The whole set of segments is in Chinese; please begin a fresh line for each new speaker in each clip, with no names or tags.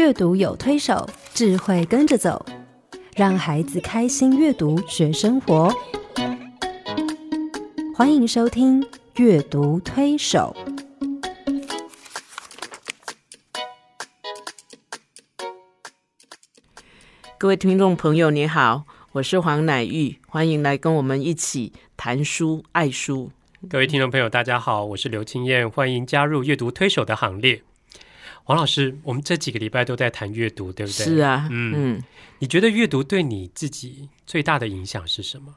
阅读有推手，智慧跟着走，让孩子开心阅读学生活。欢迎收听《阅读推手》。
各位听众朋友，你好，我是黄乃玉，欢迎来跟我们一起谈书、爱书。
各位听众朋友，大家好，我是刘青燕，欢迎加入阅读推手的行列。黄老师，我们这几个礼拜都在谈阅读，对不对？
是啊，嗯，
你觉得阅读对你自己最大的影响是什么？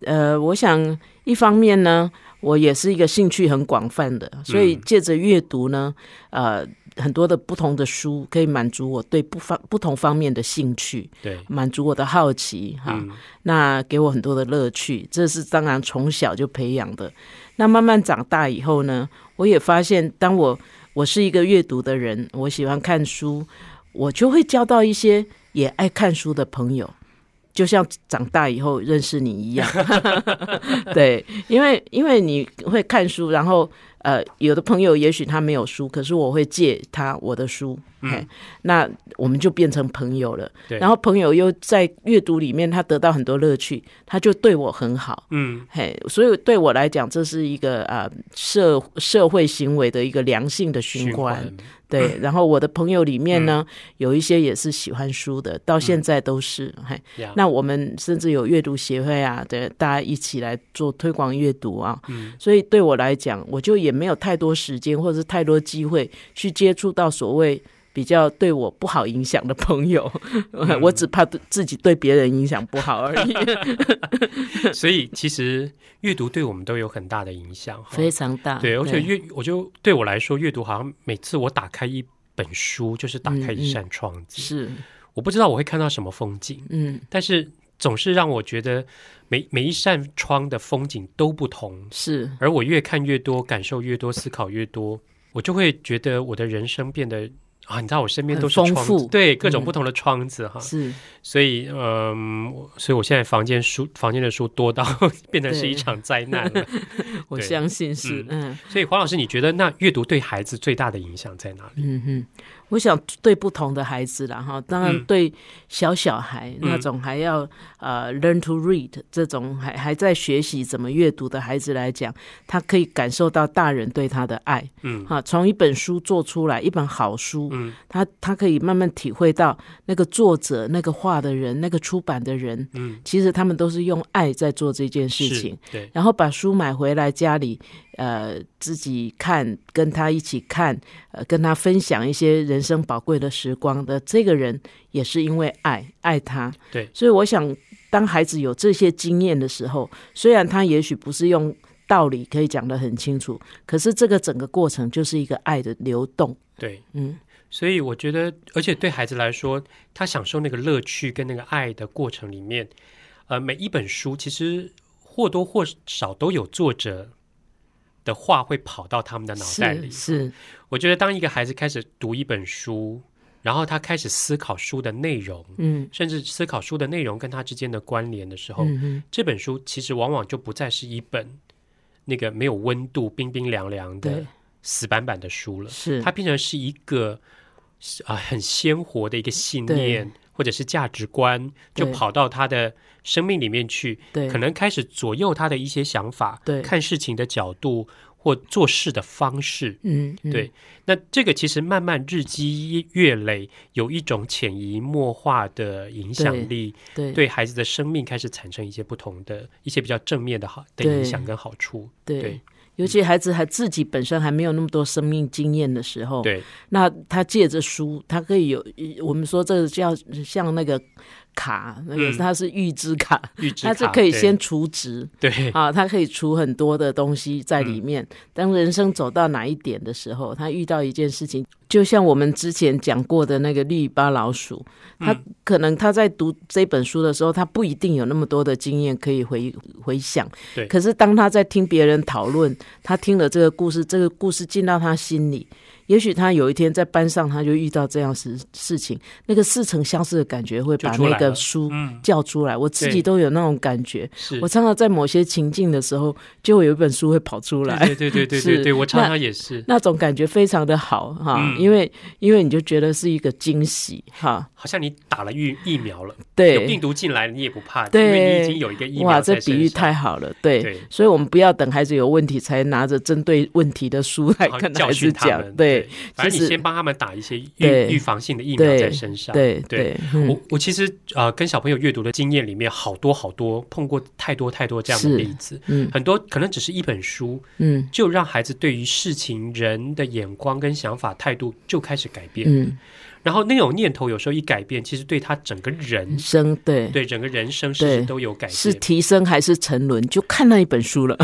呃，我想一方面呢，我也是一个兴趣很广泛的，所以借着阅读呢，呃，很多的不同的书可以满足我对不方不同方面的兴趣，
对，
满足我的好奇哈。那给我很多的乐趣，这是当然从小就培养的。那慢慢长大以后呢，我也发现，当我我是一个阅读的人，我喜欢看书，我就会交到一些也爱看书的朋友。就像长大以后认识你一样，对，因为因为你会看书，然后呃，有的朋友也许他没有书，可是我会借他我的书，嗯，那我们就变成朋友了。然后朋友又在阅读里面，他得到很多乐趣，他就对我很好，嗯，嘿，所以对我来讲，这是一个啊社社会行为的一个良性的循环。对，然后我的朋友里面呢，有一些也是喜欢书的，到现在都是。嘿，那我们甚至有阅读协会啊，对，大家一起来做推广阅读啊。嗯，所以对我来讲，我就也没有太多时间或者是太多机会去接触到所谓。比较对我不好影响的朋友，我只怕自己对别人影响不好而已。
所以其实阅读对我们都有很大的影响，
非常大。
对，而且阅，我就对我来说，阅读好像每次我打开一本书，就是打开一扇窗子。
是，
我不知道我会看到什么风景，嗯，但是总是让我觉得每每一扇窗的风景都不同。
是，
而我越看越多，感受越多，思考越多，我就会觉得我的人生变得。啊，你知道我身边都是
窗子，
对各种不同的窗子哈，
是，
所以嗯，所以我现在房间书房间的书多到 变成是一场灾难了。
我相信是，嗯，
所以黄老师，你觉得那阅读对孩子最大的影响在哪里？嗯哼。
我想对不同的孩子啦，哈，当然对小小孩那种还要呃 learn to read 这种还还在学习怎么阅读的孩子来讲，他可以感受到大人对他的爱，嗯，哈，从一本书做出来一本好书，嗯，他他可以慢慢体会到那个作者、那个画的人、那个出版的人，嗯，其实他们都是用爱在做这件事情，
对，
然后把书买回来家里。呃，自己看，跟他一起看，呃，跟他分享一些人生宝贵的时光的这个人，也是因为爱爱他。
对，
所以我想，当孩子有这些经验的时候，虽然他也许不是用道理可以讲得很清楚，可是这个整个过程就是一个爱的流动。
对，嗯，所以我觉得，而且对孩子来说，他享受那个乐趣跟那个爱的过程里面，呃，每一本书其实或多或少都有作者。的话会跑到他们的脑袋里。
是，
我觉得当一个孩子开始读一本书，然后他开始思考书的内容，嗯，甚至思考书的内容跟他之间的关联的时候，嗯这本书其实往往就不再是一本那个没有温度、冰冰凉凉的死板板的书了。
是，
它变成是一个啊很鲜活的一个信念。或者是价值观，就跑到他的生命里面去，可能开始左右他的一些想法，对看事情的角度或做事的方式。嗯，对。那这个其实慢慢日积月累，有一种潜移默化的影响力，
对
对孩子的生命开始产生一些不同的一些比较正面的好的影响跟好处。
对。尤其孩子还自己本身还没有那么多生命经验的时候，
对，
那他借着书，他可以有我们说这个叫像那个。卡那个它是预支卡，它是可以先储值，
对
啊，它可以储很多的东西在里面。当人生走到哪一点的时候，他遇到一件事情，就像我们之前讲过的那个绿巴老鼠，他可能他在读这本书的时候，他不一定有那么多的经验可以回回想，
对。
可是当他在听别人讨论，他听了这个故事，这个故事进到他心里。也许他有一天在班上，他就遇到这样事事情，那个似曾相识的感觉会把那个书叫出来。我自己都有那种感觉。我常常在某些情境的时候，就会有一本书会跑出来。
对对对对对对，我常常也是
那种感觉，非常的好哈。因为因为你就觉得是一个惊喜哈，
好像你打了疫疫苗了，
对，
有病毒进来你也不怕，因为你已经有一个疫苗。哇，
这比喻太好了，对。所以我们不要等孩子有问题才拿着针对问题的书来跟孩子讲，对。
反正你先帮他们打一些预预防性的疫苗在身上。
对对，
我我其实呃跟小朋友阅读的经验里面，好多好多碰过太多太多这样的例子，嗯，很多可能只是一本书，嗯，就让孩子对于事情人的眼光跟想法态度就开始改变，嗯。然后那种念头有时候一改变，其实对他整个人
生，对
对整个人生是都有改变，
是提升还是沉沦，就看那一本书了。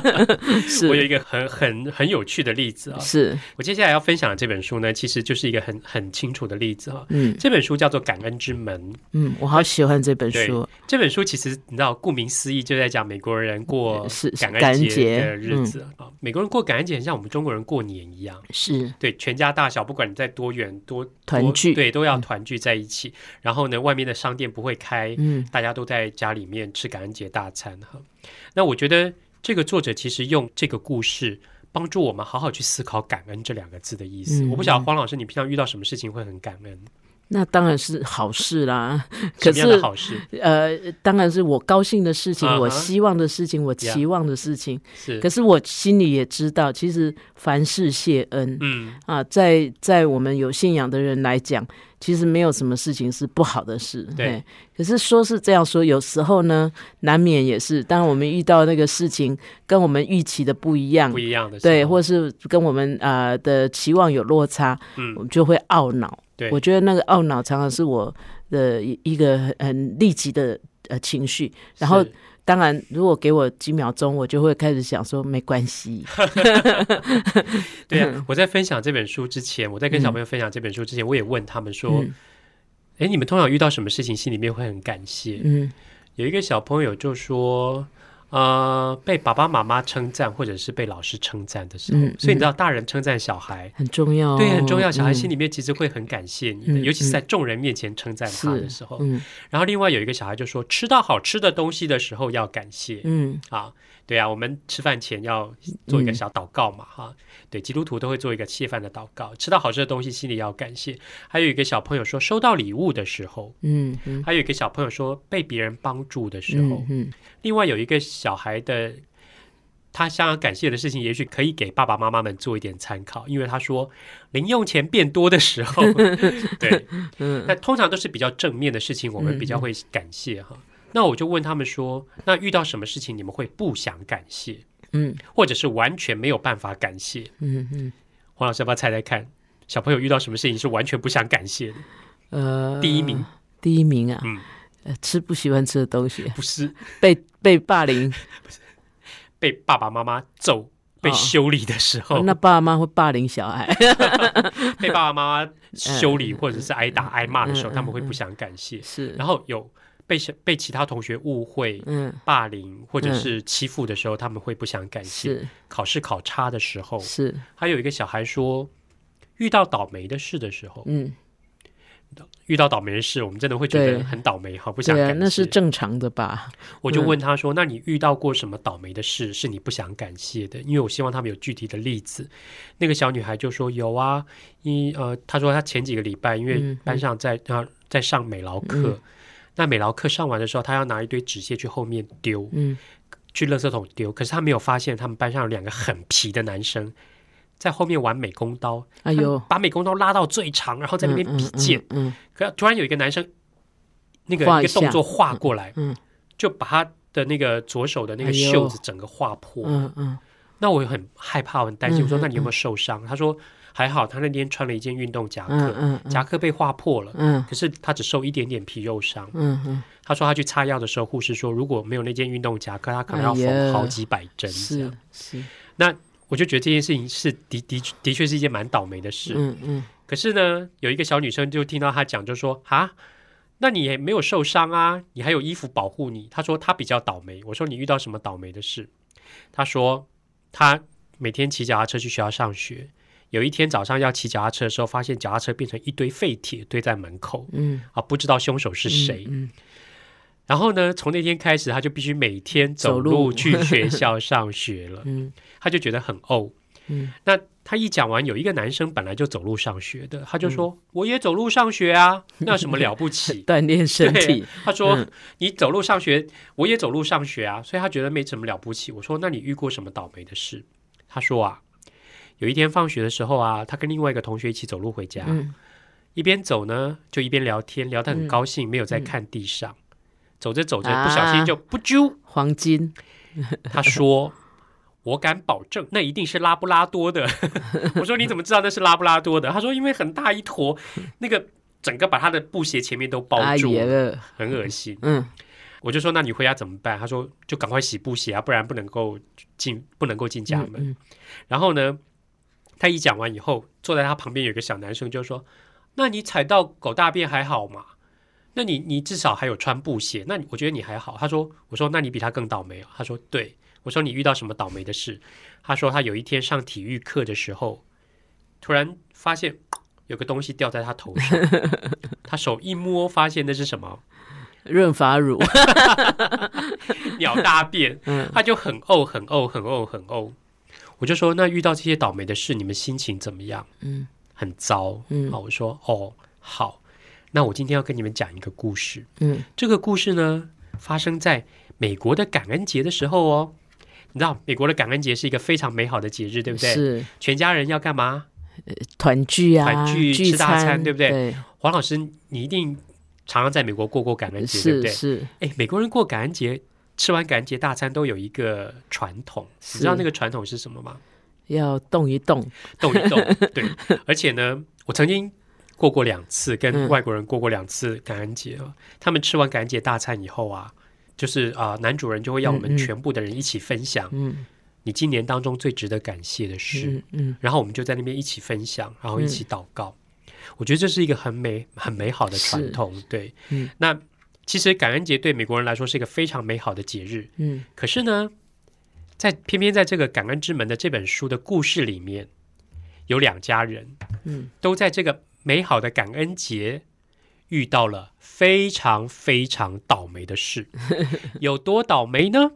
我有一个很很很有趣的例子啊，
是
我接下来要分享的这本书呢，其实就是一个很很清楚的例子啊。嗯，这本书叫做《感恩之门》。
嗯，我好喜欢这本书。
这本书其实你知道，顾名思义就在讲美国人过
是
感恩节的日子啊。美国人过感恩节很像我们中国人过年一样，
是
对全家大小，不管你在多远多。
团聚
对，都要团聚在一起。然后呢，外面的商店不会开，嗯，大家都在家里面吃感恩节大餐哈。那我觉得这个作者其实用这个故事帮助我们好好去思考“感恩”这两个字的意思。我不晓得黄老师，你平常遇到什么事情会很感恩？
那当然是好事啦。可是
好事？
呃，当然是我高兴的事情，我希望的事情，我期望的事情。
是。
可是我心里也知道，其实凡事谢恩。嗯。啊，在在我们有信仰的人来讲，其实没有什么事情是不好的事。
对。
可是说是这样说，有时候呢，难免也是。当我们遇到那个事情跟我们预期的不一样，
不一样的
对，或是跟我们啊的期望有落差，嗯，我们就会懊恼。我觉得那个懊恼常常是我的一个很立即的呃情绪，然后当然如果给我几秒钟，我就会开始想说没关系。
对呀，我在分享这本书之前，我在跟小朋友分享这本书之前，我也问他们说：“哎，你们通常遇到什么事情心里面会很感谢？”嗯，有一个小朋友就说。呃，被爸爸妈妈称赞，或者是被老师称赞的时候，所以你知道，大人称赞小孩
很重要，
对，很重要。小孩心里面其实会很感谢你的，尤其是在众人面前称赞他的时候。然后另外有一个小孩就说，吃到好吃的东西的时候要感谢。嗯，啊。对啊，我们吃饭前要做一个小祷告嘛，哈。对，基督徒都会做一个谢饭的祷告。吃到好吃的东西，心里要感谢。还有一个小朋友说，收到礼物的时候，嗯嗯。还有一个小朋友说，被别人帮助的时候，嗯。另外有一个小孩的，他想要感谢的事情，也许可以给爸爸妈妈们做一点参考，因为他说，零用钱变多的时候，对，嗯。那通常都是比较正面的事情，我们比较会感谢哈。那我就问他们说：“那遇到什么事情你们会不想感谢？嗯，或者是完全没有办法感谢？嗯嗯。黄老师要不要猜猜看，小朋友遇到什么事情是完全不想感谢的？呃，第一名，
第一名啊，嗯，吃不喜欢吃的东西，
不是
被被霸凌，
不 是被爸爸妈妈揍、被修理的时候，
那爸爸妈妈会霸凌小孩，
被爸爸妈妈修理或者是挨打挨骂的时候，他们会不想感谢。
是，
然后有。”被被其他同学误会、霸凌或者是欺负的时候，他们会不想感谢。考试考差的时候，
是。
还有一个小孩说，遇到倒霉的事的时候，嗯，遇到倒霉的事，我们真的会觉得很倒霉，好不想感谢。
那是正常的吧？
我就问他说：“那你遇到过什么倒霉的事是你不想感谢的？”因为我希望他们有具体的例子。那个小女孩就说：“有啊，一呃，她说她前几个礼拜因为班上在啊在上美劳课。”那美劳课上完的时候，她要拿一堆纸屑去后面丢，嗯，去垃圾桶丢。可是她没有发现，他们班上有两个很皮的男生在后面玩美工刀，哎呦，把美工刀拉到最长，然后在那边比剑。嗯，可突然有一个男生，那个一个动作画过来，嗯，就把他的那个左手的那个袖子整个划破。嗯嗯，那我很害怕，我很担心。我说：“那你有没有受伤？”他说。还好，他那天穿了一件运动夹克，夹克被划破了，可是他只受一点点皮肉伤。他说他去擦药的时候，护士说如果没有那件运动夹克，他可能要缝好几百针。
是是，
那我就觉得这件事情是的的的确是一件蛮倒霉的事。嗯嗯。可是呢，有一个小女生就听到他讲，就说啊，那你也没有受伤啊，你还有衣服保护你。她说她比较倒霉。我说你遇到什么倒霉的事？她说她每天骑脚踏车去学校上学。有一天早上要骑脚踏车的时候，发现脚踏车变成一堆废铁堆在门口，嗯，啊，不知道凶手是谁。嗯，然后呢，从那天开始，他就必须每天走路去学校上学了。嗯，他就觉得很怄。嗯，那他一讲完，有一个男生本来就走路上学的，他就说：“我也走路上学啊，那什么了不起？
锻炼身体。”
他说：“你走路上学，我也走路上学啊，所以他觉得没什么了不起。”我说：“那你遇过什么倒霉的事？”他说：“啊。”有一天放学的时候啊，他跟另外一个同学一起走路回家，一边走呢，就一边聊天，聊得很高兴，没有在看地上。走着走着，不小心就不啾，
黄金。
他说：“我敢保证，那一定是拉布拉多的。”我说：“你怎么知道那是拉布拉多的？”他说：“因为很大一坨，那个整个把他的布鞋前面都包住了，很恶心。”嗯，我就说：“那你回家怎么办？”他说：“就赶快洗布鞋啊，不然不能够进，不能够进家门。”然后呢？他一讲完以后，坐在他旁边有个小男生就说：“那你踩到狗大便还好吗？那你你至少还有穿布鞋，那我觉得你还好。”他说：“我说那你比他更倒霉。”他说：“对。”我说：“你遇到什么倒霉的事？”他说：“他有一天上体育课的时候，突然发现 有个东西掉在他头上，他手一摸，发现那是什么？
润发乳，
鸟大便。他就很呕，很呕，很呕，很呕。我就说，那遇到这些倒霉的事，你们心情怎么样？嗯，很糟。嗯，好，我说，哦，好，那我今天要跟你们讲一个故事。嗯，这个故事呢，发生在美国的感恩节的时候哦。你知道，美国的感恩节是一个非常美好的节日，对不对？
是，
全家人要干嘛？
团聚啊，
团聚吃大餐，对不对？黄老师，你一定常常在美国过过感恩节，对不对？
是，
哎，美国人过感恩节。吃完感恩节大餐都有一个传统，你知道那个传统是什么吗？
要动一动，
动一动。对，而且呢，我曾经过过两次，跟外国人过过两次感恩节啊。他们吃完感恩节大餐以后啊，就是啊，男主人就会要我们全部的人一起分享，嗯，你今年当中最值得感谢的事，嗯，然后我们就在那边一起分享，然后一起祷告。我觉得这是一个很美、很美好的传统。对，嗯，那。其实感恩节对美国人来说是一个非常美好的节日，嗯，可是呢，在偏偏在这个感恩之门的这本书的故事里面，有两家人，嗯，都在这个美好的感恩节遇到了非常非常倒霉的事，有多倒霉呢？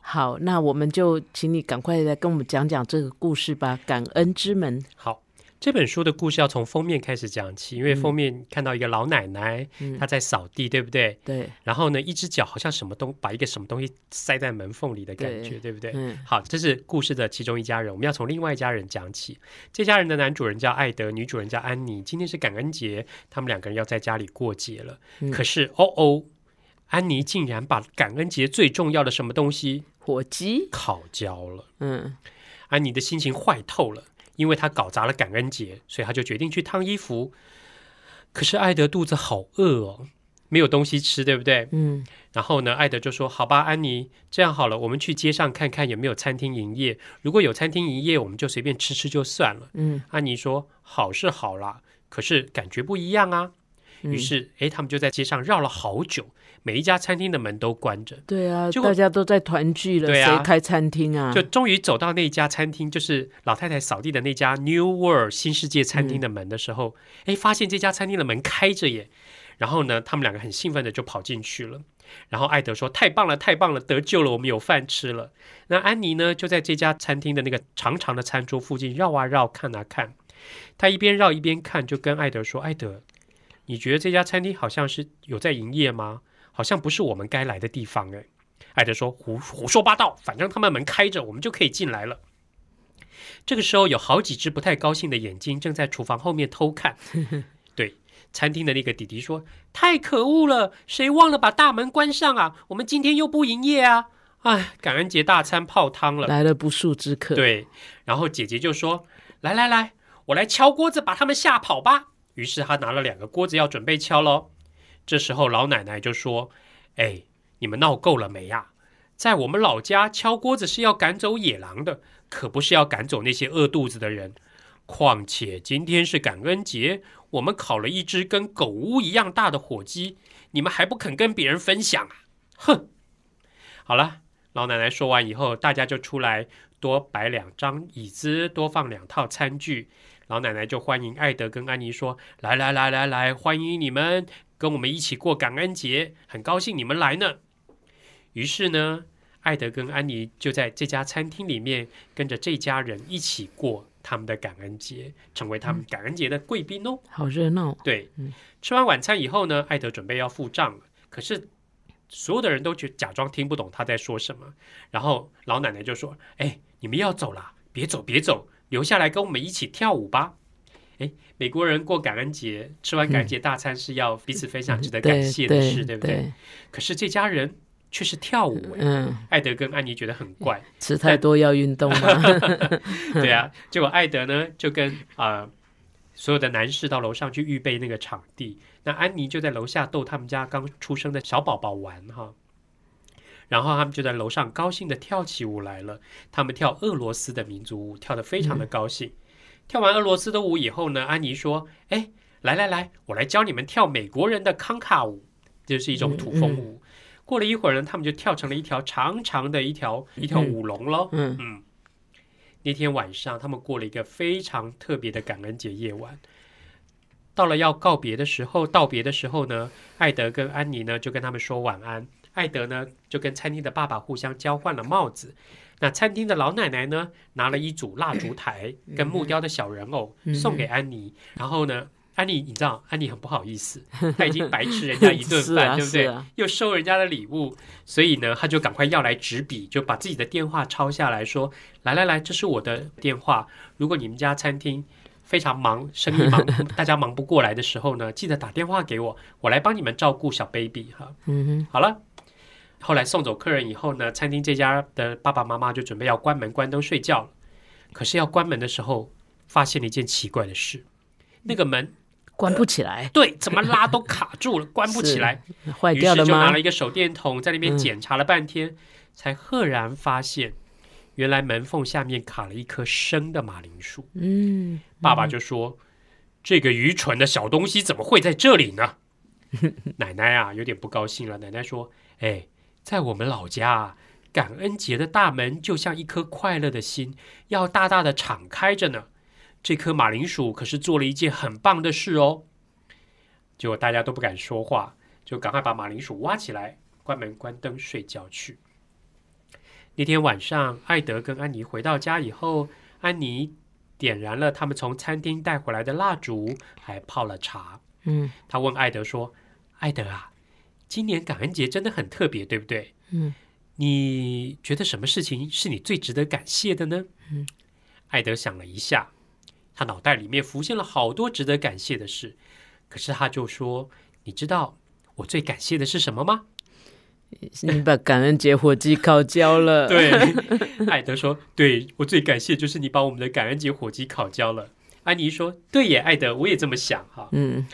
好，那我们就请你赶快来跟我们讲讲这个故事吧，感恩之门。
好。这本书的故事要从封面开始讲起，因为封面看到一个老奶奶，她在扫地，对不对？
对。
然后呢，一只脚好像什么东把一个什么东西塞在门缝里的感觉，对不对？嗯。好，这是故事的其中一家人，我们要从另外一家人讲起。这家人的男主人叫艾德，女主人叫安妮。今天是感恩节，他们两个人要在家里过节了。可是，哦哦，安妮竟然把感恩节最重要的什么东西——
火鸡
烤焦了。嗯。安妮的心情坏透了。因为他搞砸了感恩节，所以他就决定去烫衣服。可是艾德肚子好饿哦，没有东西吃，对不对？嗯。然后呢，艾德就说：“好吧，安妮，这样好了，我们去街上看看有没有餐厅营业。如果有餐厅营业，我们就随便吃吃就算了。”嗯。安妮说：“好是好啦，可是感觉不一样啊。”于是，哎，他们就在街上绕了好久。每一家餐厅的门都关着，
对啊，大家都在团聚了，谁开餐厅啊？
就终于走到那家餐厅，就是老太太扫地的那家 New World 新世界餐厅的门的时候，哎，发现这家餐厅的门开着耶。然后呢，他们两个很兴奋的就跑进去了。然后艾德说：“太棒了，太棒了，得救了，我们有饭吃了。”那安妮呢，就在这家餐厅的那个长长的餐桌附近绕啊绕，看啊看。她一边绕一边看，就跟艾德说：“艾德，你觉得这家餐厅好像是有在营业吗？”好像不是我们该来的地方哎，艾德说胡胡说八道，反正他们门开着，我们就可以进来了。这个时候，有好几只不太高兴的眼睛正在厨房后面偷看。对，餐厅的那个弟弟说：“太可恶了，谁忘了把大门关上啊？我们今天又不营业啊！哎，感恩节大餐泡汤了，
来了不速之客。”
对，然后姐姐就说：“来来来，我来敲锅子把他们吓跑吧。”于是他拿了两个锅子要准备敲喽。这时候，老奶奶就说：“哎，你们闹够了没呀？在我们老家，敲锅子是要赶走野狼的，可不是要赶走那些饿肚子的人。况且今天是感恩节，我们烤了一只跟狗屋一样大的火鸡，你们还不肯跟别人分享啊？哼！好了，老奶奶说完以后，大家就出来。”多摆两张椅子，多放两套餐具。老奶奶就欢迎艾德跟安妮说：“来来来来来，欢迎你们跟我们一起过感恩节，很高兴你们来呢。”于是呢，艾德跟安妮就在这家餐厅里面跟着这家人一起过他们的感恩节，成为他们感恩节的贵宾哦。
好热闹！
对，吃完晚餐以后呢，艾德准备要付账了，可是所有的人都觉假装听不懂他在说什么。然后老奶奶就说：“哎，你们要走了，别走，别走。”留下来跟我们一起跳舞吧！哎，美国人过感恩节，吃完感恩节大餐是要彼此分享值得感谢的事，对不对？可是这家人却是跳舞。嗯，艾德跟安妮觉得很怪，
吃太多要运动吗？
对啊，结果艾德呢就跟啊所有的男士到楼上去预备那个场地，那安妮就在楼下逗他们家刚出生的小宝宝玩哈。然后他们就在楼上高兴的跳起舞来了。他们跳俄罗斯的民族舞，跳得非常的高兴。跳完俄罗斯的舞以后呢，安妮说：“哎，来来来，我来教你们跳美国人的康卡舞，这是一种土风舞。”过了一会儿呢，他们就跳成了一条长长的一条一条舞龙喽。嗯嗯。那天晚上，他们过了一个非常特别的感恩节夜晚。到了要告别的时候，道别的时候呢，艾德跟安妮呢就跟他们说晚安。艾德呢，就跟餐厅的爸爸互相交换了帽子。那餐厅的老奶奶呢，拿了一组蜡烛台 跟木雕的小人偶送给安妮。然后呢，安妮，你知道，安妮很不好意思，她已经白吃人家一顿 饭，对不对？又收人家的礼物，所以呢，她就赶快要来纸笔，就把自己的电话抄下来说：“来来来，这是我的电话。如果你们家餐厅非常忙，生意忙，大家忙不过来的时候呢，记得打电话给我，我来帮你们照顾小 baby 哈。”嗯哼，好了。后来送走客人以后呢，餐厅这家的爸爸妈妈就准备要关门关灯睡觉了。可是要关门的时候，发现了一件奇怪的事：那个门
关不起来。
对，怎么拉都卡住了，关不起来，
坏掉了吗？
就拿了一个手电筒在那边检查了半天，才赫然发现，原来门缝下面卡了一棵生的马铃薯。嗯，爸爸就说：“这个愚蠢的小东西怎么会在这里呢？” 奶奶啊，有点不高兴了。奶奶说：“哎。”在我们老家，感恩节的大门就像一颗快乐的心，要大大的敞开着呢。这颗马铃薯可是做了一件很棒的事哦。结果大家都不敢说话，就赶快把马铃薯挖起来，关门关灯睡觉去。那天晚上，艾德跟安妮回到家以后，安妮点燃了他们从餐厅带回来的蜡烛，还泡了茶。嗯，他问艾德说：“艾德啊。”今年感恩节真的很特别，对不对？嗯，你觉得什么事情是你最值得感谢的呢？嗯，艾德想了一下，他脑袋里面浮现了好多值得感谢的事，可是他就说：“你知道我最感谢的是什么吗？”
你把感恩节火鸡烤焦了。
对，艾德说：“对我最感谢就是你把我们的感恩节火鸡烤焦了。”安妮说：“对耶，艾德，我也这么想哈。”嗯。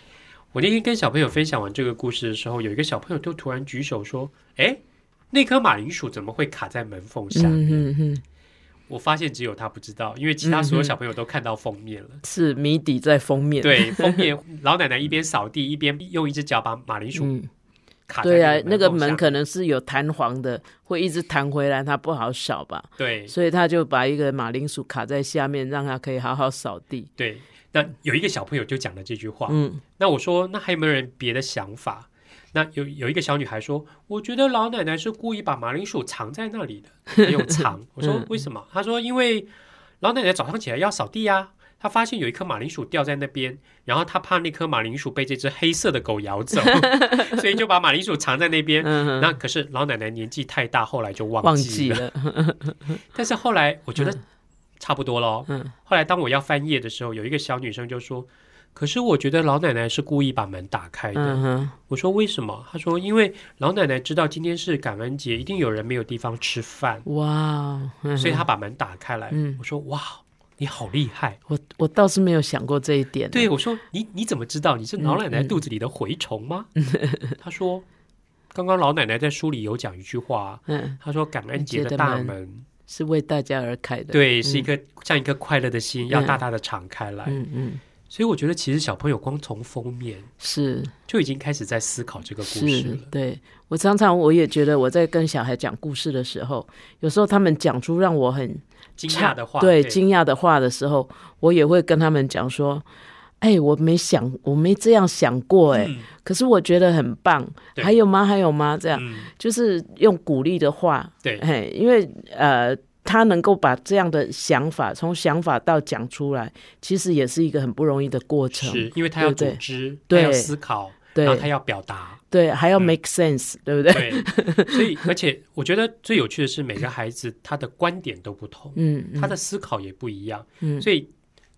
我那天跟小朋友分享完这个故事的时候，有一个小朋友就突然举手说：“哎，那颗马铃薯怎么会卡在门缝下面？”我发现只有他不知道，因为其他所有小朋友都看到封面了。
是谜底在封面。
对，封面老奶奶一边扫地一边用一只脚把马铃薯卡。
对啊，那个门可能是有弹簧的，会一直弹回来，它不好扫吧？
对，
所以他就把一个马铃薯卡在下面，让它可以好好扫地。
对。那有一个小朋友就讲了这句话，嗯，那我说，那还有没有人别的想法？那有有一个小女孩说，我觉得老奶奶是故意把马铃薯藏在那里的，没有藏。我说为什么？她说因为老奶奶早上起来要扫地呀，她发现有一颗马铃薯掉在那边，然后她怕那颗马铃薯被这只黑色的狗咬走，所以就把马铃薯藏在那边。那可是老奶奶年纪太大，后来就忘记了。但是后来我觉得。差不多喽。嗯，后来当我要翻页的时候，有一个小女生就说：“可是我觉得老奶奶是故意把门打开的。”我说：“为什么？”她说：“因为老奶奶知道今天是感恩节，一定有人没有地方吃饭。”哇，所以她把门打开来。嗯，我说：“哇，你好厉害！”
我我倒是没有想过这一点。
对，我说：“你你怎么知道？你是老奶奶肚子里的蛔虫吗？” 她说：“刚刚老奶奶在书里有讲一句话，嗯，她说感恩节的大门。”
是为大家而开的，
对，是一个像一颗快乐的心，要大大的敞开来。嗯嗯，所以我觉得，其实小朋友光从封面
是。
就已经开始在思考这个故事了。
对。我常常我也觉得，我在跟小孩讲故事的时候，有时候他们讲出让我很
惊讶的话，
对。惊讶的话的时候，我也会跟他们讲说：“哎，我没想，我没这样想过，哎，可是我觉得很棒。还有吗？还有吗？这样就是用鼓励的话，
对，
嘿，因为呃，他能够把这样的想法从想法到讲出来，其实也是一个很不容易的过程，
是因为他要组织，他要思考，然后他要表达。”
对，还要 make sense，对不对？
对，所以而且我觉得最有趣的是，每个孩子他的观点都不同，嗯，他的思考也不一样，嗯，所以。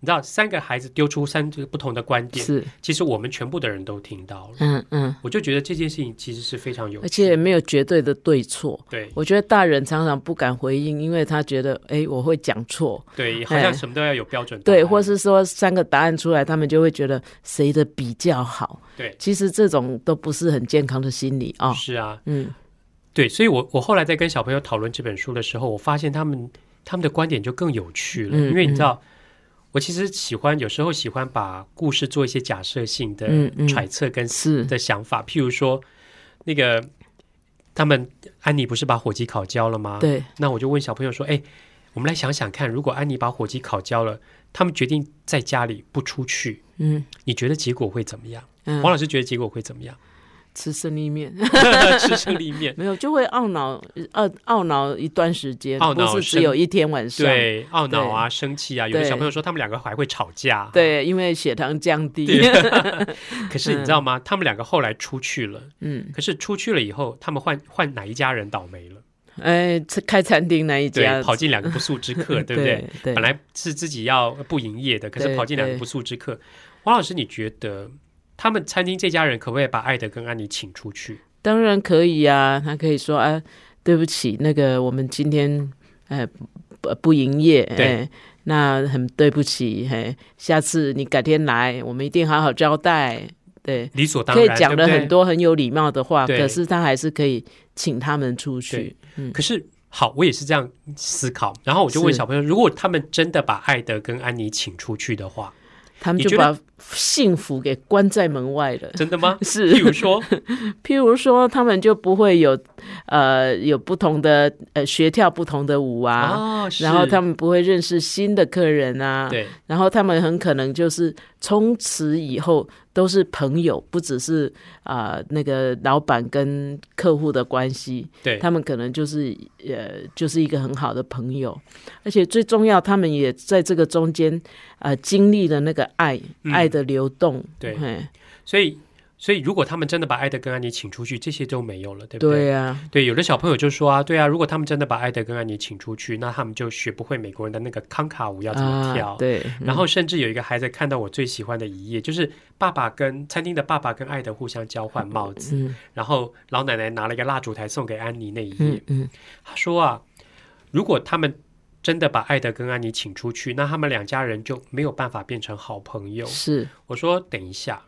你知道三个孩子丢出三个不同的观点，
是。
其实我们全部的人都听到了，嗯嗯，我就觉得这件事情其实是非常有，
而且没有绝对的对错。
对，
我觉得大人常常不敢回应，因为他觉得哎我会讲错，
对，好像什么都要有标准，
对，或是说三个答案出来，他们就会觉得谁的比较好。
对，
其实这种都不是很健康的心理啊。
是啊，嗯，对，所以我我后来在跟小朋友讨论这本书的时候，我发现他们他们的观点就更有趣了，因为你知道。我其实喜欢，有时候喜欢把故事做一些假设性的揣测跟的想法。譬如说，那个他们安妮不是把火鸡烤焦了吗？
对。
那我就问小朋友说：“哎，我们来想想看，如果安妮把火鸡烤焦了，他们决定在家里不出去，嗯，你觉得结果会怎么样？”王老师觉得结果会怎么样？
吃胜利面，
吃胜利面
没有就会懊恼，懊懊恼一段时间，懊恼是只有一天晚上，
对，懊恼啊，生气啊。有的小朋友说他们两个还会吵架，
对，因为血糖降低。
可是你知道吗？他们两个后来出去了，嗯，可是出去了以后，他们换换哪一家人倒霉了？
哎，开餐厅那一家，
跑进两个不速之客，对不对？本来是自己要不营业的，可是跑进两个不速之客。王老师，你觉得？他们餐厅这家人可不可以把艾德跟安妮请出去？
当然可以呀，他可以说啊，对不起，那个我们今天呃不不营业，
对，
那很对不起，嘿，下次你改天来，我们一定好好交代，对，
理所当然，
可以讲了很多很有礼貌的话，可是他还是可以请他们出去。
嗯，可是好，我也是这样思考，然后我就问小朋友，如果他们真的把艾德跟安妮请出去的话。
他们就把幸福给关在门外了。
真的吗？
是。
譬如说，
譬如说，他们就不会有呃有不同的呃学跳不同的舞啊，然后他们不会认识新的客人啊，
对，
然后他们很可能就是从此以后。都是朋友，不只是啊那个老板跟客户的关系，
对
他们可能就是呃就是一个很好的朋友，而且最重要，他们也在这个中间呃经历了那个爱爱的流动，
对，所以。所以，如果他们真的把艾德跟安妮请出去，这些都没有了，对不对？
对啊，
对，有的小朋友就说啊，对啊，如果他们真的把艾德跟安妮请出去，那他们就学不会美国人的那个康卡舞要怎么跳。
对，
然后甚至有一个孩子看到我最喜欢的一页，就是爸爸跟餐厅的爸爸跟艾德互相交换帽子，然后老奶奶拿了一个蜡烛台送给安妮那一页。嗯，他说啊，如果他们真的把艾德跟安妮请出去，那他们两家人就没有办法变成好朋友。
是，
我说等一下。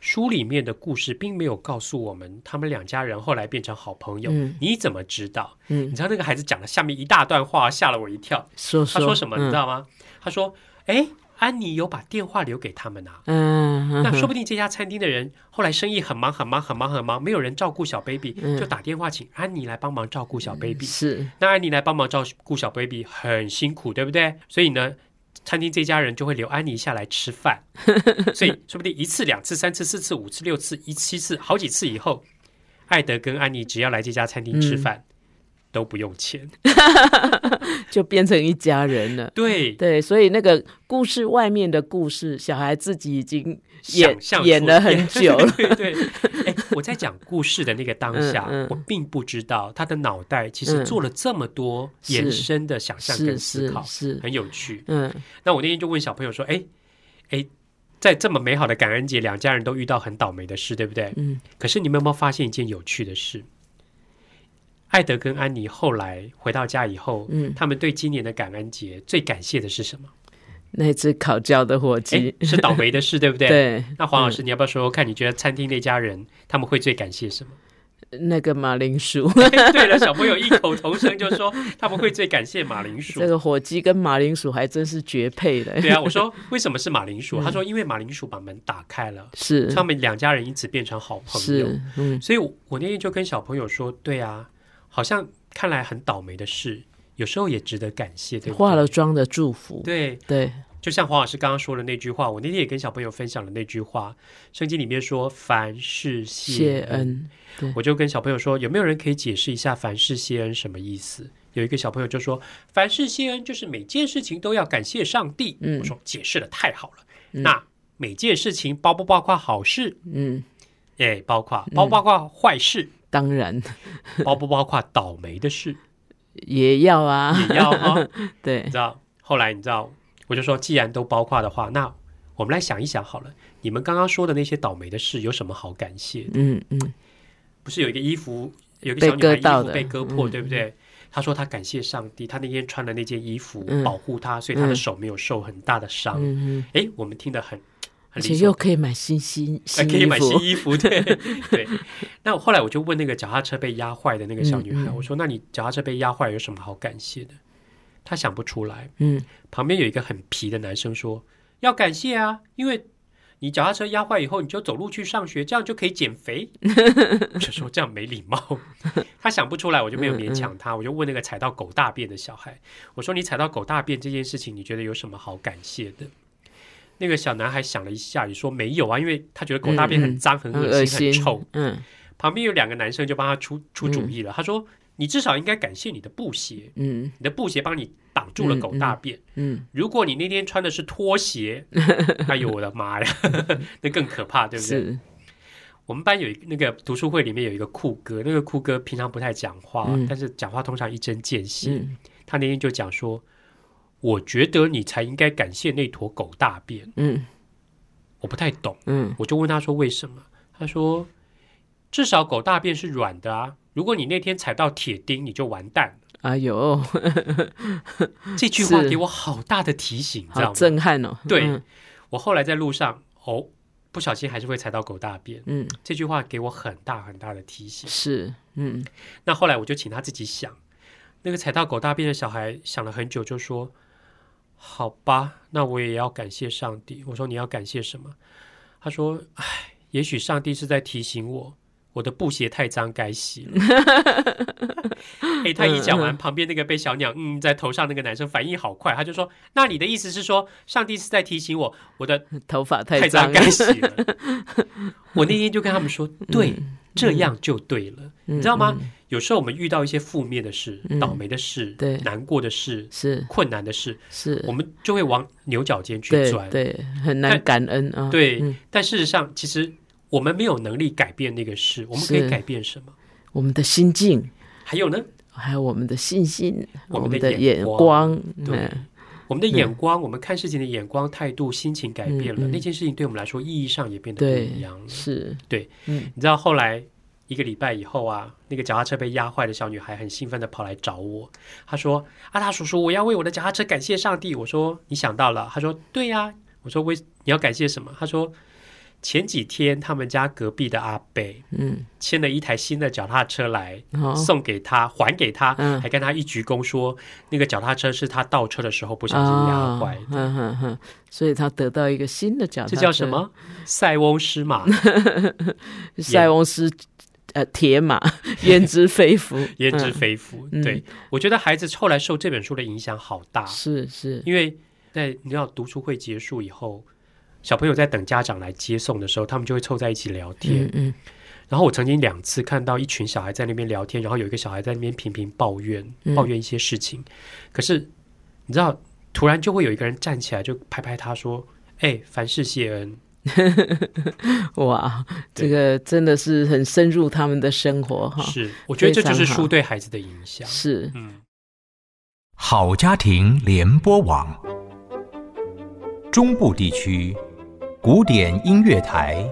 书里面的故事并没有告诉我们，他们两家人后来变成好朋友。你怎么知道？嗯，你知道那个孩子讲了下面一大段话，吓了我一跳。
说
他说什么？你知道吗？他说：“哎，安妮有把电话留给他们啊。嗯，那说不定这家餐厅的人后来生意很忙，很忙，很忙，很忙，没有人照顾小 baby，就打电话请安妮来帮忙照顾小 baby。
是，
那安妮来帮忙照顾小 baby 很辛苦，对不对？所以呢。”餐厅这家人就会留安妮下来吃饭，所以说不定一次、两次、三次、四次、五次、六次、一七次、好几次以后，艾德跟安妮只要来这家餐厅吃饭。都不用钱，
就变成一家人了。
对
对，所以那个故事外面的故事，小孩自己已经演演了很久了。
对对，哎，我在讲故事的那个当下，我并不知道他的脑袋其实做了这么多延伸的想象跟思考，
是
很有趣。嗯，那我那天就问小朋友说：“哎哎，在这么美好的感恩节，两家人都遇到很倒霉的事，对不对？嗯，可是你们有没有发现一件有趣的事？”艾德跟安妮后来回到家以后，嗯，他们对今年的感恩节最感谢的是什么？
那只烤焦的火鸡
是倒霉的事，对不对？
对。
那黄老师，你要不要说说看？你觉得餐厅那家人他们会最感谢什么？
那个马铃薯。
对了，小朋友异口同声就说他们会最感谢马铃薯。
这个火鸡跟马铃薯还真是绝配的。
对啊，我说 为什么是马铃薯？他说因为马铃薯把门打开了，
是
他们两家人因此变成好朋友。嗯，所以我那天就跟小朋友说，对啊。好像看来很倒霉的事，有时候也值得感谢。对，
化了妆的祝福。
对
对，
就像黄老师刚刚说的那句话，我那天也跟小朋友分享了那句话，圣经里面说凡事谢恩。我就跟小朋友说，有没有人可以解释一下凡事谢恩什么意思？有一个小朋友就说，凡事谢恩就是每件事情都要感谢上帝。我说解释的太好了。那每件事情包不包括好事？嗯，哎，包括，包不包括坏事？
当然，
包不包括倒霉的事？
也要啊，
也要啊。
对，
你知道，后来你知道，我就说，既然都包括的话，那我们来想一想好了，你们刚刚说的那些倒霉的事，有什么好感谢的？嗯嗯，不是有一个衣服，有个小女孩衣服被割破，对不对？她说她感谢上帝，她那天穿的那件衣服保护她，所以她的手没有受很大的伤。哎，我们听得很。
而且又可以买新新新
可以买新衣服，对 对。那我后来我就问那个脚踏车被压坏的那个小女孩，我说：“那你脚踏车被压坏有什么好感谢的？”她想不出来。嗯，旁边有一个很皮的男生说：“要感谢啊，因为你脚踏车压坏以后，你就走路去上学，这样就可以减肥。” 就说这样没礼貌。他想不出来，我就没有勉强他。我就问那个踩到狗大便的小孩，我说：“你踩到狗大便这件事情，你觉得有什么好感谢的？”那个小男孩想了一下，也说没有啊，因为他觉得狗大便很脏、很恶心、很臭。嗯，旁边有两个男生就帮他出出主意了。他说：“你至少应该感谢你的布鞋，嗯，你的布鞋帮你挡住了狗大便。嗯，如果你那天穿的是拖鞋，哎呦我的妈呀，那更可怕，对不对？我们班有一那个读书会里面有一个酷哥，那个酷哥平常不太讲话，但是讲话通常一针见血。他那天就讲说。”我觉得你才应该感谢那坨狗大便。嗯，我不太懂。嗯，我就问他说为什么？他说至少狗大便是软的啊。如果你那天踩到铁钉，你就完蛋了。
哎呦，
这句话给我好大的提醒，知道吗？
震撼哦。
对，我后来在路上哦，不小心还是会踩到狗大便。嗯，这句话给我很大很大的提醒。
是，嗯。
那后来我就请他自己想，那个踩到狗大便的小孩想了很久，就说。好吧，那我也要感谢上帝。我说你要感谢什么？他说：“唉，也许上帝是在提醒我，我的布鞋太脏，该洗了。”哎，他一讲完，旁边那个被小鸟嗯在头上那个男生反应好快，他就说：“那你的意思是说，上帝是在提醒我，我的
头发
太
脏，
该洗了？”我那天就跟他们说：“ 对。”这样就对了，你知道吗？有时候我们遇到一些负面的事、倒霉的事、对难过的事、
是
困难的事，
是
我们就会往牛角尖去钻，
对，很难感恩啊。
对，但事实上，其实我们没有能力改变那个事，我们可以改变什么？
我们的心境，
还有呢？
还有我们的信心，
我
们的眼光，
对。我们的眼光，我们看事情的眼光、态度、心情改变了，那件事情对我们来说意义上也变得不一样了。
是，
对，嗯，你知道后来一个礼拜以后啊，那个脚踏车被压坏的小女孩很兴奋的跑来找我，她说：“阿大叔叔，我要为我的脚踏车感谢上帝。”我说：“你想到了？”她说：“对呀。”我说：“为你要感谢什么？”她说。前几天，他们家隔壁的阿贝，嗯，牵了一台新的脚踏车来送给他，还给他，还跟他一鞠躬说，那个脚踏车是他倒车的时候不小心压坏的，
所以他得到一个新的脚踏车，
这叫什么？塞翁失马，
塞翁失呃铁马，焉知非福？
焉知非福？对，我觉得孩子后来受这本书的影响好大，
是是，
因为在你知道读书会结束以后。小朋友在等家长来接送的时候，他们就会凑在一起聊天。嗯，然后我曾经两次看到一群小孩在那边聊天，然后有一个小孩在那边频频抱怨，抱怨一些事情。可是你知道，突然就会有一个人站起来，就拍拍他说：“哎，凡事谢恩。”
哇，这个真的是很深入他们的生活哈。
是，我觉得这就是书对孩子的影响。
是，嗯，
好家庭联播网，中部地区。古典音乐台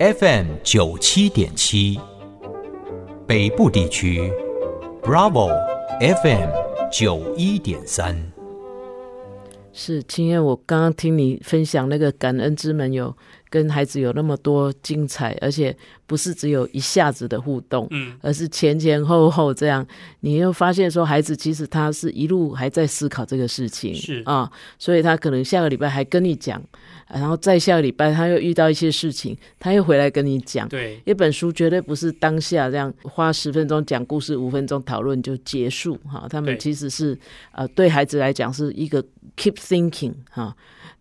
，FM 九七点七，北部地区，Bravo FM 九一点三。
是，青燕，我刚刚听你分享那个感恩之门，有跟孩子有那么多精彩，而且不是只有一下子的互动，嗯，而是前前后后这样，你又发现说孩子其实他是一路还在思考这个事情，
是
啊，所以他可能下个礼拜还跟你讲，然后再下个礼拜他又遇到一些事情，他又回来跟你讲，
对，
一本书绝对不是当下这样花十分钟讲故事，五分钟讨论就结束哈，他们其实是呃对孩子来讲是一个 keep thinking 哈。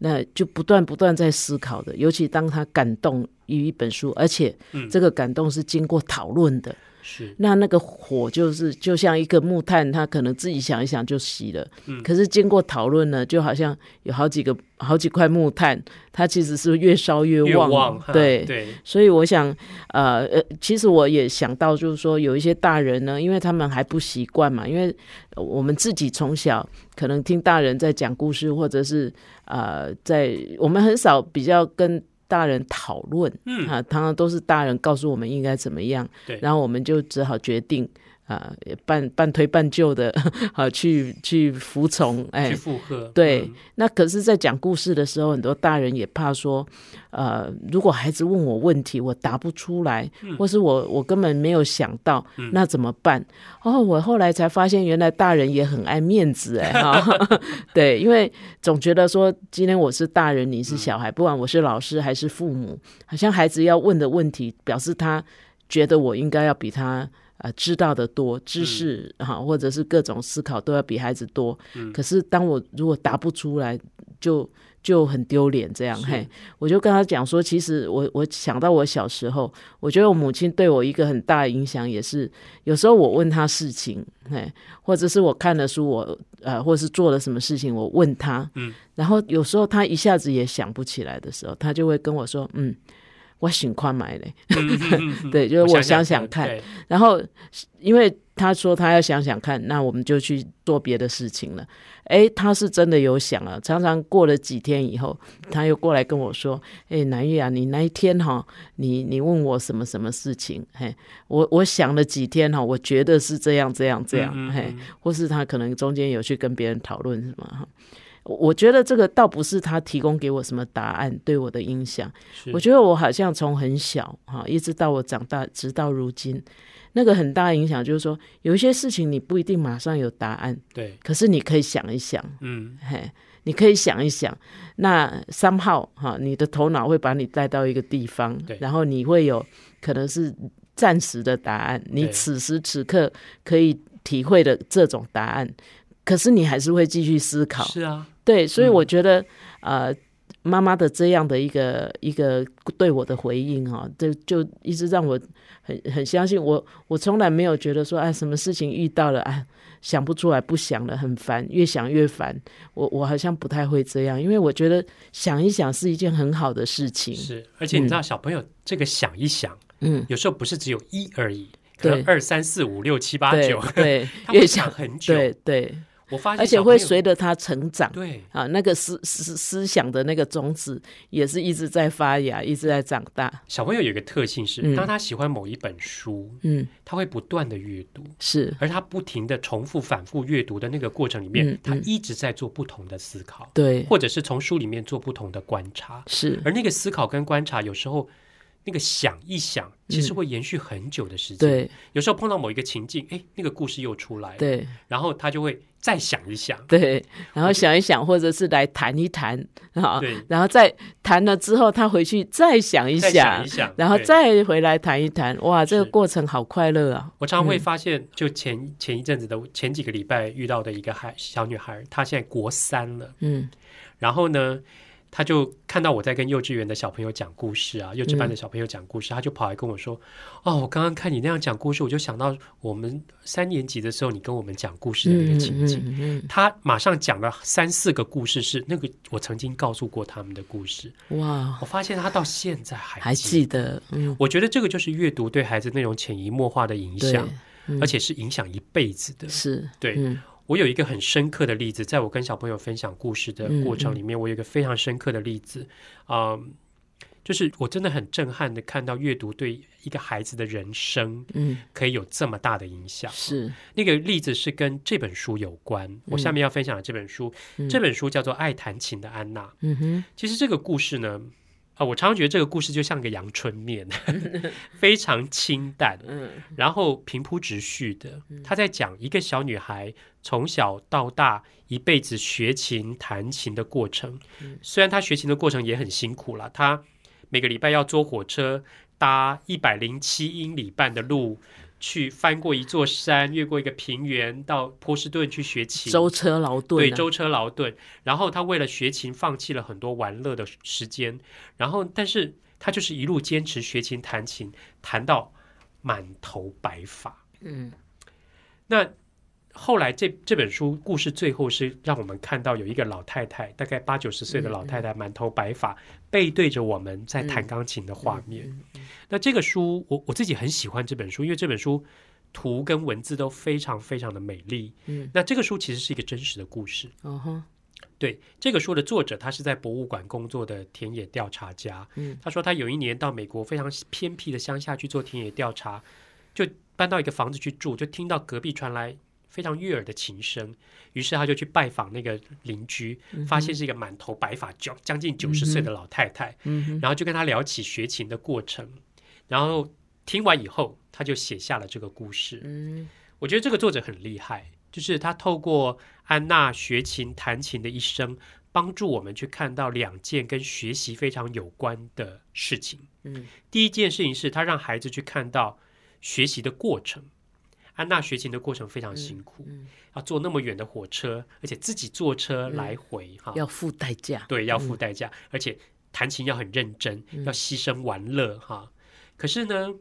那就不断不断在思考的，尤其当他感动于一本书，而且这个感动是经过讨论的。
是，
那那个火就是就像一个木炭，他可能自己想一想就熄了。嗯，可是经过讨论呢，就好像有好几个好几块木炭，它其实是越烧越
旺。
对
对，
所以我想，呃呃，其实我也想到，就是说有一些大人呢，因为他们还不习惯嘛，因为我们自己从小可能听大人在讲故事，或者是呃，在我们很少比较跟。大人讨论，嗯啊，常常都是大人告诉我们应该怎么样，
对，
然后我们就只好决定。啊，半半推半就的，啊，去去服从，哎，
去附和。
对，那可是，在讲故事的时候，很多大人也怕说，呃，如果孩子问我问题，我答不出来，或是我我根本没有想到，那怎么办？哦，我后来才发现，原来大人也很爱面子，哎，哈，对，因为总觉得说，今天我是大人，你是小孩，不管我是老师还是父母，好像孩子要问的问题，表示他觉得我应该要比他。啊，知道的多，知识哈，或者是各种思考都要比孩子多。嗯，可是当我如果答不出来，就就很丢脸。这样嘿，我就跟他讲说，其实我我想到我小时候，我觉得我母亲对我一个很大的影响，也是有时候我问他事情，嘿，或者是我看了书，我呃，或者是做了什么事情，我问他，嗯，然后有时候他一下子也想不起来的时候，他就会跟我说，嗯。我想快买嘞，对，就是我想想看。然后，因为他说他要想想看，那我们就去做别的事情了。哎，他是真的有想啊。常常过了几天以后，他又过来跟我说：“哎，南玉啊，你那一天哈，你你问我什么什么事情？嘿，我我想了几天哈，我觉得是这样这样这样，嘿，或是他可能中间有去跟别人讨论什么哈。”我觉得这个倒不是他提供给我什么答案对我的影响，我觉得我好像从很小哈一直到我长大，直到如今，那个很大的影响就是说，有一些事情你不一定马上有答案，
对，
可是你可以想一想，嗯，嘿，你可以想一想，那三号哈，你的头脑会把你带到一个地方，然后你会有可能是暂时的答案，你此时此刻可以体会的这种答案。可是你还是会继续思考，
是啊，
对，所以我觉得，呃，妈妈的这样的一个一个对我的回应哈，就就一直让我很很相信我，我从来没有觉得说，哎，什么事情遇到了，哎，想不出来，不想了，很烦，越想越烦。我我好像不太会这样，因为我觉得想一想是一件很好的事情。
是，而且你知道，小朋友这个想一想，嗯，有时候不是只有一而已，可能二三四五六七八九，
对，
越想很久，
对对。
我发现，
而且会随着他成长，
对
啊，那个思思思想的那个种子也是一直在发芽，一直在长大。
小朋友有一个特性是，当他喜欢某一本书，嗯，他会不断的阅读，
是，
而他不停的重复、反复阅读的那个过程里面，他一直在做不同的思考，
对，
或者是从书里面做不同的观察，
是。
而那个思考跟观察，有时候那个想一想，其实会延续很久的时间。
对，
有时候碰到某一个情境，哎，那个故事又出来了，
对，
然后他就会。再想一想，
对，然后想一想，或者是来谈一谈
啊，
对，然后再谈了之后，他回去再想一
想，
然后再回来谈一谈，哇，这个过程好快乐啊！
我常常会发现，就前前一阵子的前几个礼拜遇到的一个孩小女孩，她现在国三了，嗯，然后呢。他就看到我在跟幼稚园的小朋友讲故事啊，幼稚班的小朋友讲故事，他就跑来跟我说：“哦，我刚刚看你那样讲故事，我就想到我们三年级的时候，你跟我们讲故事的那个情景。”他马上讲了三四个故事，是那个我曾经告诉过他们的故事。哇！我发现他到现在还
还记得。
嗯，我觉得这个就是阅读对孩子那种潜移默化的影响，而且是影响一辈子的。
是
对。我有一个很深刻的例子，在我跟小朋友分享故事的过程里面，我有一个非常深刻的例子，啊，就是我真的很震撼的看到阅读对一个孩子的人生，嗯，可以有这么大的影响。
是
那个例子是跟这本书有关。我下面要分享的这本书，这本书叫做《爱弹琴的安娜》。嗯哼，其实这个故事呢。啊，我常常觉得这个故事就像个阳春面，非常清淡，嗯，然后平铺直叙的。他在讲一个小女孩从小到大一辈子学琴弹琴的过程。虽然她学琴的过程也很辛苦了，她每个礼拜要坐火车搭一百零七英里半的路。去翻过一座山，越过一个平原，到波士顿去学琴，
舟车劳顿。
对，舟车劳顿。然后他为了学琴，放弃了很多玩乐的时间。然后，但是他就是一路坚持学琴、弹琴，弹到满头白发。嗯，那。后来这这本书故事最后是让我们看到有一个老太太，大概八九十岁的老太太，满头白发，背对着我们在弹钢琴的画面。那这个书我我自己很喜欢这本书，因为这本书图跟文字都非常非常的美丽。嗯，那这个书其实是一个真实的故事。对，这个书的作者他是在博物馆工作的田野调查家。嗯，他说他有一年到美国非常偏僻的乡下去做田野调查，就搬到一个房子去住，就听到隔壁传来。非常悦耳的琴声，于是他就去拜访那个邻居，发现是一个满头白发、将将近九十岁的老太太，然后就跟他聊起学琴的过程，然后听完以后，他就写下了这个故事。嗯，我觉得这个作者很厉害，就是他透过安娜学琴弹琴的一生，帮助我们去看到两件跟学习非常有关的事情。嗯，第一件事情是他让孩子去看到学习的过程。安娜学琴的过程非常辛苦，要坐那么远的火车，而且自己坐车来回，哈，
要付代价。
对，要付代价，而且弹琴要很认真，要牺牲玩乐，哈。可是呢，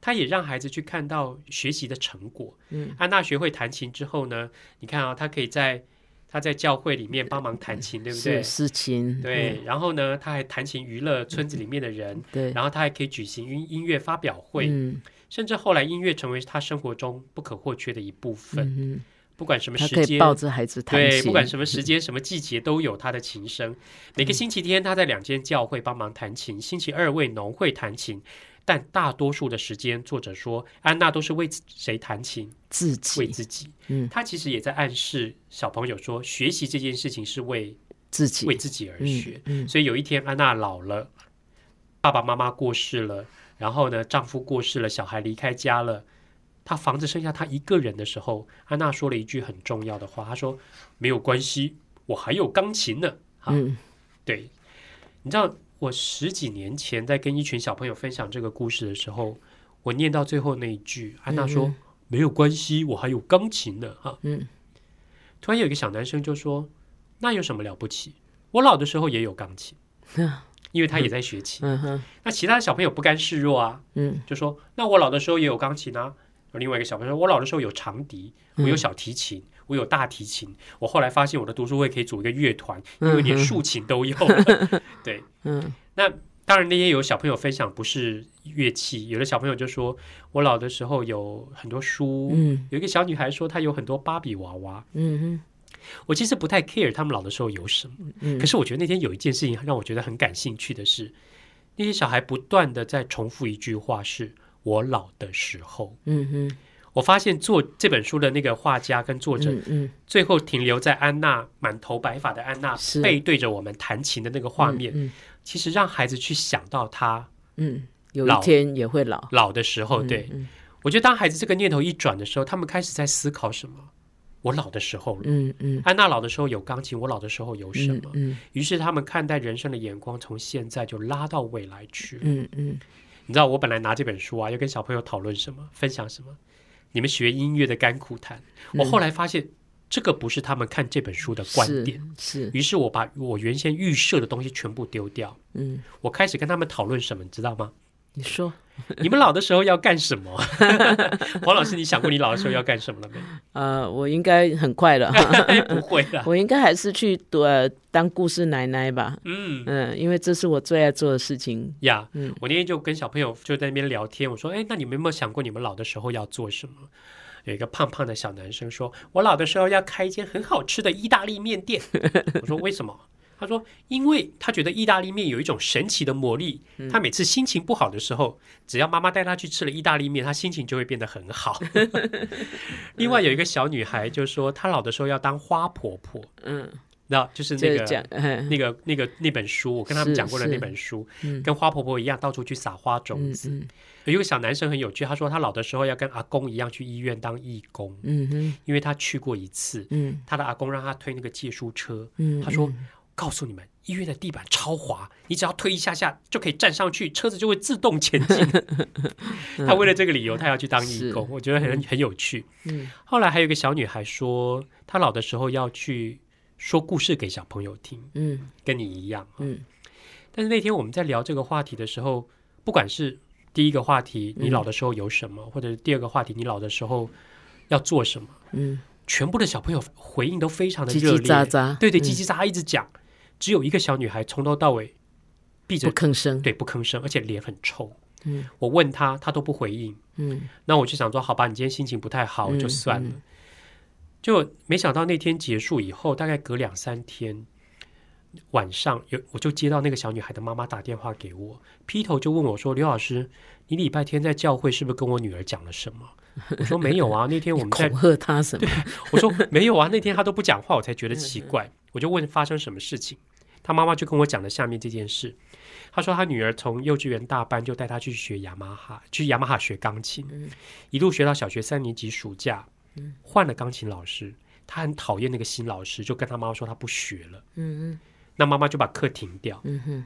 他也让孩子去看到学习的成果。嗯，安娜学会弹琴之后呢，你看啊，他可以在他在教会里面帮忙弹琴，对不对？
是琴。
对，然后呢，他还弹琴娱乐村子里面的人。
对，
然后他还可以举行音音乐发表会。嗯。甚至后来，音乐成为他生活中不可或缺的一部分。不管什么时间，
抱着孩子弹
对，不管什么时间、什么季节，都有他的琴声。每个星期天，他在两间教会帮忙弹琴；星期二为农会弹琴。但大多数的时间，作者说，安娜都是为谁弹琴？
自己，
为自己。嗯，他其实也在暗示小朋友说，学习这件事情是为
自己，
为自己而学。所以有一天，安娜老了，爸爸妈妈过世了。然后呢，丈夫过世了，小孩离开家了，她房子剩下她一个人的时候，安娜说了一句很重要的话，她说：“没有关系，我还有钢琴呢。”嗯，对，你知道，我十几年前在跟一群小朋友分享这个故事的时候，我念到最后那一句，安娜说：“没有关系，我还有钢琴呢。”哈，嗯，突然有一个小男生就说：“那有什么了不起？我老的时候也有钢琴。”因为他也在学琴，那其他的小朋友不甘示弱啊，嗯，就说那我老的时候也有钢琴啊。另外一个小朋友说，我老的时候有长笛，我有小提琴，我有大提琴。我后来发现我的读书会可以组一个乐团，因为连竖琴都有。对，嗯，那当然那些有小朋友分享不是乐器，有的小朋友就说我老的时候有很多书，嗯，有一个小女孩说她有很多芭比娃娃，嗯哼。我其实不太 care 他们老的时候有什么，可是我觉得那天有一件事情让我觉得很感兴趣的是，那些小孩不断的在重复一句话：是我老的时候。嗯哼，我发现做这本书的那个画家跟作者，嗯，最后停留在安娜满头白发的安娜背对着我们弹琴的那个画面，其实让孩子去想到他，
嗯，有一天也会老
老的时候。对，我觉得当孩子这个念头一转的时候，他们开始在思考什么。我老的时候了，嗯嗯，安娜老的时候有钢琴，我老的时候有什么？嗯，于是他们看待人生的眼光从现在就拉到未来去了，嗯嗯。你知道我本来拿这本书啊，要跟小朋友讨论什么，分享什么？你们学音乐的甘苦谈。我后来发现，这个不是他们看这本书的观点，
是。
于是我把我原先预设的东西全部丢掉，嗯，我开始跟他们讨论什么，你知道吗？
你说。
你们老的时候要干什么？黄老师，你想过你老的时候要干什么了没？
呃，我应该很快了，
不会了，
我应该还是去读当故事奶奶吧。嗯嗯，因为这是我最爱做的事情
呀。嗯，我那天就跟小朋友就在那边聊天，我说：“哎，那你们有没有想过你们老的时候要做什么？”有一个胖胖的小男生说：“我老的时候要开一间很好吃的意大利面店。”我说：“为什么？”他说：“因为他觉得意大利面有一种神奇的魔力，他每次心情不好的时候，只要妈妈带他去吃了意大利面，他心情就会变得很好。”另外有一个小女孩就说：“她老的时候要当花婆婆。”嗯，那就是那个那个那个那本书，我跟他们讲过的那本书，跟花婆婆一样，到处去撒花种子。有一个小男生很有趣，他说他老的时候要跟阿公一样去医院当义工，嗯哼，因为他去过一次，嗯，他的阿公让他推那个借书车，嗯，他说告诉你们，医院的地板超滑，你只要推一下下就可以站上去，车子就会自动前进。他为了这个理由，他要去当义工，我觉得很很有趣。嗯，后来还有一个小女孩说，她老的时候要去。说故事给小朋友听，嗯，跟你一样，嗯。但是那天我们在聊这个话题的时候，不管是第一个话题，你老的时候有什么，或者第二个话题，你老的时候要做什么，嗯，全部的小朋友回应都非常的热烈，
叽叽喳喳，
对对，叽叽喳喳一直讲。只有一个小女孩从头到尾闭着
不吭声，
对，不吭声，而且脸很臭。嗯，我问她，她都不回应。嗯，那我就想说，好吧，你今天心情不太好，就算了。就没想到那天结束以后，大概隔两三天晚上，有我就接到那个小女孩的妈妈打电话给我，劈头就问我说：“刘老师，你礼拜天在教会是不是跟我女儿讲了什么？”我说：“没有啊，那天我们在
恐吓她什么？”
我说：“没有啊，那天她都不讲话，我才觉得奇怪。”我就问发生什么事情，他妈妈就跟我讲了下面这件事。他说他女儿从幼稚园大班就带她去学雅马哈，去雅马哈学钢琴，一路学到小学三年级暑假。换了钢琴老师，他很讨厌那个新老师，就跟他妈妈说他不学了。嗯嗯，那妈妈就把课停掉。嗯哼，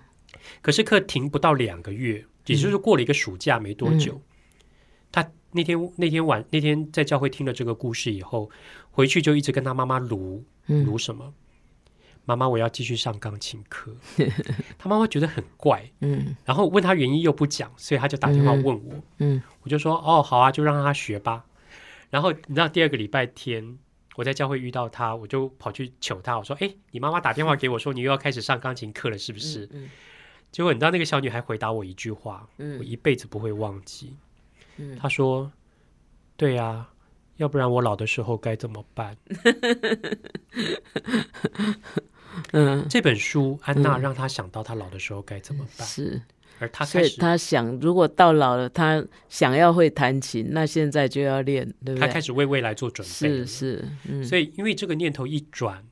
可是课停不到两个月，也就是过了一个暑假没多久，他那天那天晚那天在教会听了这个故事以后，回去就一直跟他妈妈撸撸什么？妈妈，我要继续上钢琴课。他妈妈觉得很怪，嗯，然后问他原因又不讲，所以他就打电话问我。嗯，我就说哦，好啊，就让他学吧。然后你知道第二个礼拜天，我在教会遇到他，我就跑去求他，我说：“哎，你妈妈打电话给我说你又要开始上钢琴课了，是不是？”结果你知道那个小女孩回答我一句话，我一辈子不会忘记。她说：“对呀，要不然我老的时候该怎么办？” 嗯，这本书安娜让他想到他老的时候该怎么办。
是。
而他开
始他想，如果到老了，他想要会弹琴，那现在就要练，对不对？
他开始为未来做准备。
是是，嗯。
所以因为这个念头一转，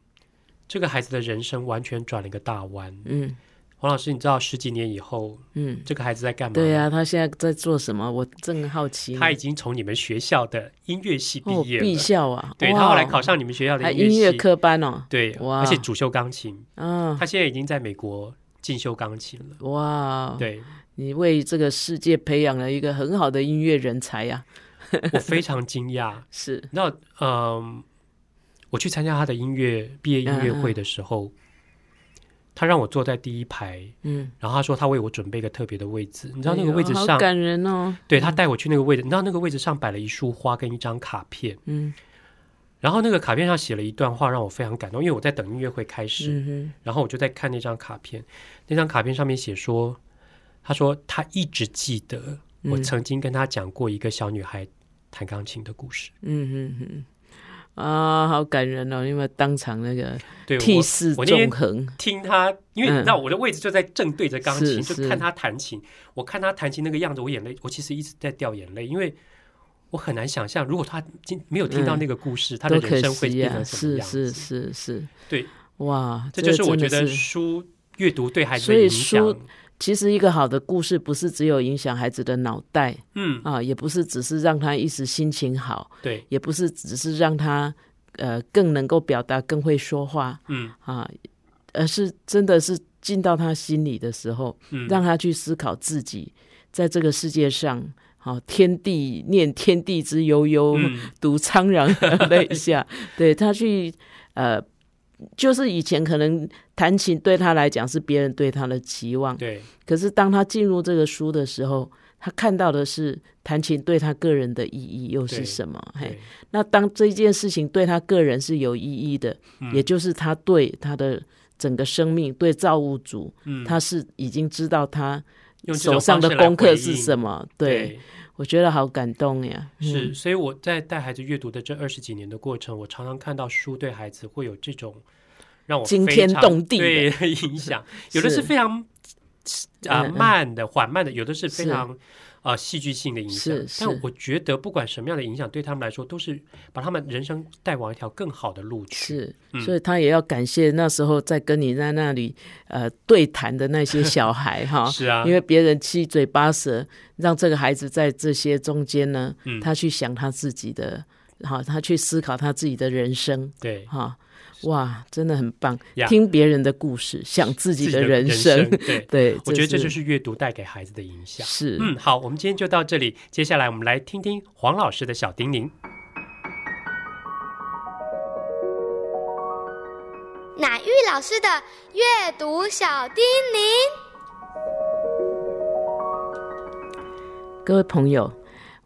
这个孩子的人生完全转了一个大弯。嗯，黄老师，你知道十几年以后，嗯，这个孩子在干嘛？
对呀，他现在在做什么？我正好奇。
他已经从你们学校的音乐系毕业了，
毕校啊。
对他后来考上你们学校的音
乐科班哦。
对，而且主修钢琴。嗯，他现在已经在美国。进修钢琴了哇！对，
你为这个世界培养了一个很好的音乐人才呀！
我非常惊讶。
是
那嗯，我去参加他的音乐毕业音乐会的时候，他让我坐在第一排，嗯，然后他说他为我准备一个特别的位置，你知道那个位置上
感人哦。
对他带我去那个位置，你知道那个位置上摆了一束花跟一张卡片，嗯。然后那个卡片上写了一段话，让我非常感动。因为我在等音乐会开始，然后我就在看那张卡片。那张卡片上面写说：“他说他一直记得我曾经跟他讲过一个小女孩弹钢琴的故事。”嗯
嗯嗯，啊，好感人哦！因为当场那个涕泗纵横，
听他，因为你知道我的位置就在正对着钢琴，就看他弹琴。我看他弹琴那个样子，我眼泪，我其实一直在掉眼泪，因为。我很难想象，如果他今没有听到那个故事，他的人生会变成什么样
子？是是是是，
对，
哇，
这就是我觉得书阅读对孩子的影响。
其实一个好的故事，不是只有影响孩子的脑袋，嗯啊，也不是只是让他一时心情好，
对，
也不是只是让他呃更能够表达、更会说话，嗯啊，而是真的是进到他心里的时候，让他去思考自己在这个世界上。好，天地念天地之悠悠，独苍然泪下。对他去，呃，就是以前可能弹琴对他来讲是别人对他的期望，
对。
可是当他进入这个书的时候，他看到的是弹琴对他个人的意义又是什么？嘿，那当这件事情对他个人是有意义的，也就是他对他的整个生命，对造物主，他是已经知道他。手上的功课是什么？对，我觉得好感动呀。
是，所以我在带孩子阅读的这二十几年的过程，我常常看到书对孩子会有这种让我
惊天动地
的 影响。有的是非常啊慢的、缓慢的，有的是非常啊戏剧性的影响。但我觉得不管什么样的影响，对他们来说都是把他们人生带往一条更好的路去。
是，所以他也要感谢那时候在跟你在那里呃对谈的那些小孩哈。
是啊，
因为别人七嘴八舌，让这个孩子在这些中间呢，他去想他自己的，好，他去思考他自己的人生。
对，
哈。哇，真的很棒！听别人的故事，想自己的人生。
对
对，
我觉得这就是阅读带给孩子的影响。
是，
嗯，好，我们今天就到这里。接下来，我们来听听黄老师的小叮咛。
乃玉老师的阅读小叮咛。
各位朋友，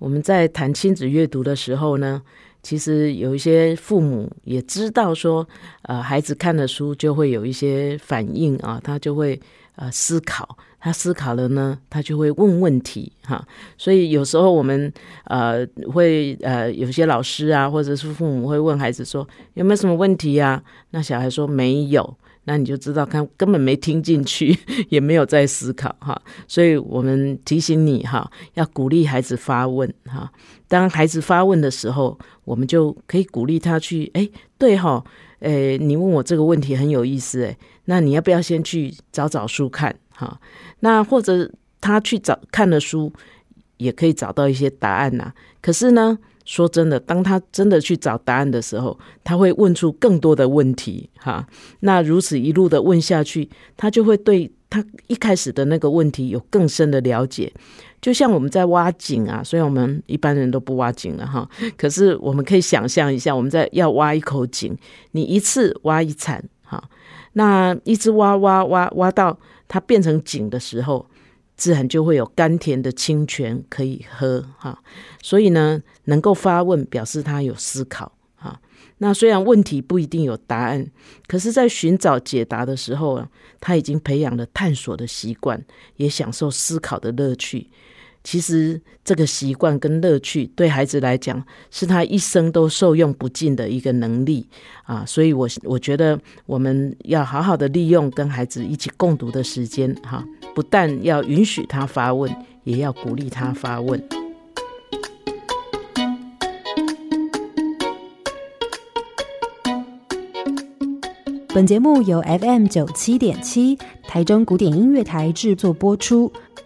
我们在谈亲子阅读的时候呢？其实有一些父母也知道说，呃，孩子看了书就会有一些反应啊，他就会呃思考，他思考了呢，他就会问问题哈。所以有时候我们呃会呃有些老师啊，或者是父母会问孩子说有没有什么问题呀？那小孩说没有。那你就知道，看根本没听进去，也没有在思考哈。所以我们提醒你哈，要鼓励孩子发问哈。当孩子发问的时候，我们就可以鼓励他去，哎，对哈，诶，你问我这个问题很有意思，诶，那你要不要先去找找书看哈？那或者他去找看了书，也可以找到一些答案呐。可是呢？说真的，当他真的去找答案的时候，他会问出更多的问题，哈。那如此一路的问下去，他就会对他一开始的那个问题有更深的了解。就像我们在挖井啊，虽然我们一般人都不挖井了哈，可是我们可以想象一下，我们在要挖一口井，你一次挖一铲，哈，那一直挖挖挖挖到它变成井的时候。自然就会有甘甜的清泉可以喝哈，所以呢，能够发问表示他有思考哈。那虽然问题不一定有答案，可是，在寻找解答的时候啊，他已经培养了探索的习惯，也享受思考的乐趣。其实这个习惯跟乐趣对孩子来讲，是他一生都受用不尽的一个能力啊！所以，我我觉得我们要好好的利用跟孩子一起共读的时间哈，不但要允许他发问，也要鼓励他发问。
本节目由 FM 九七点七台中古典音乐台制作播出。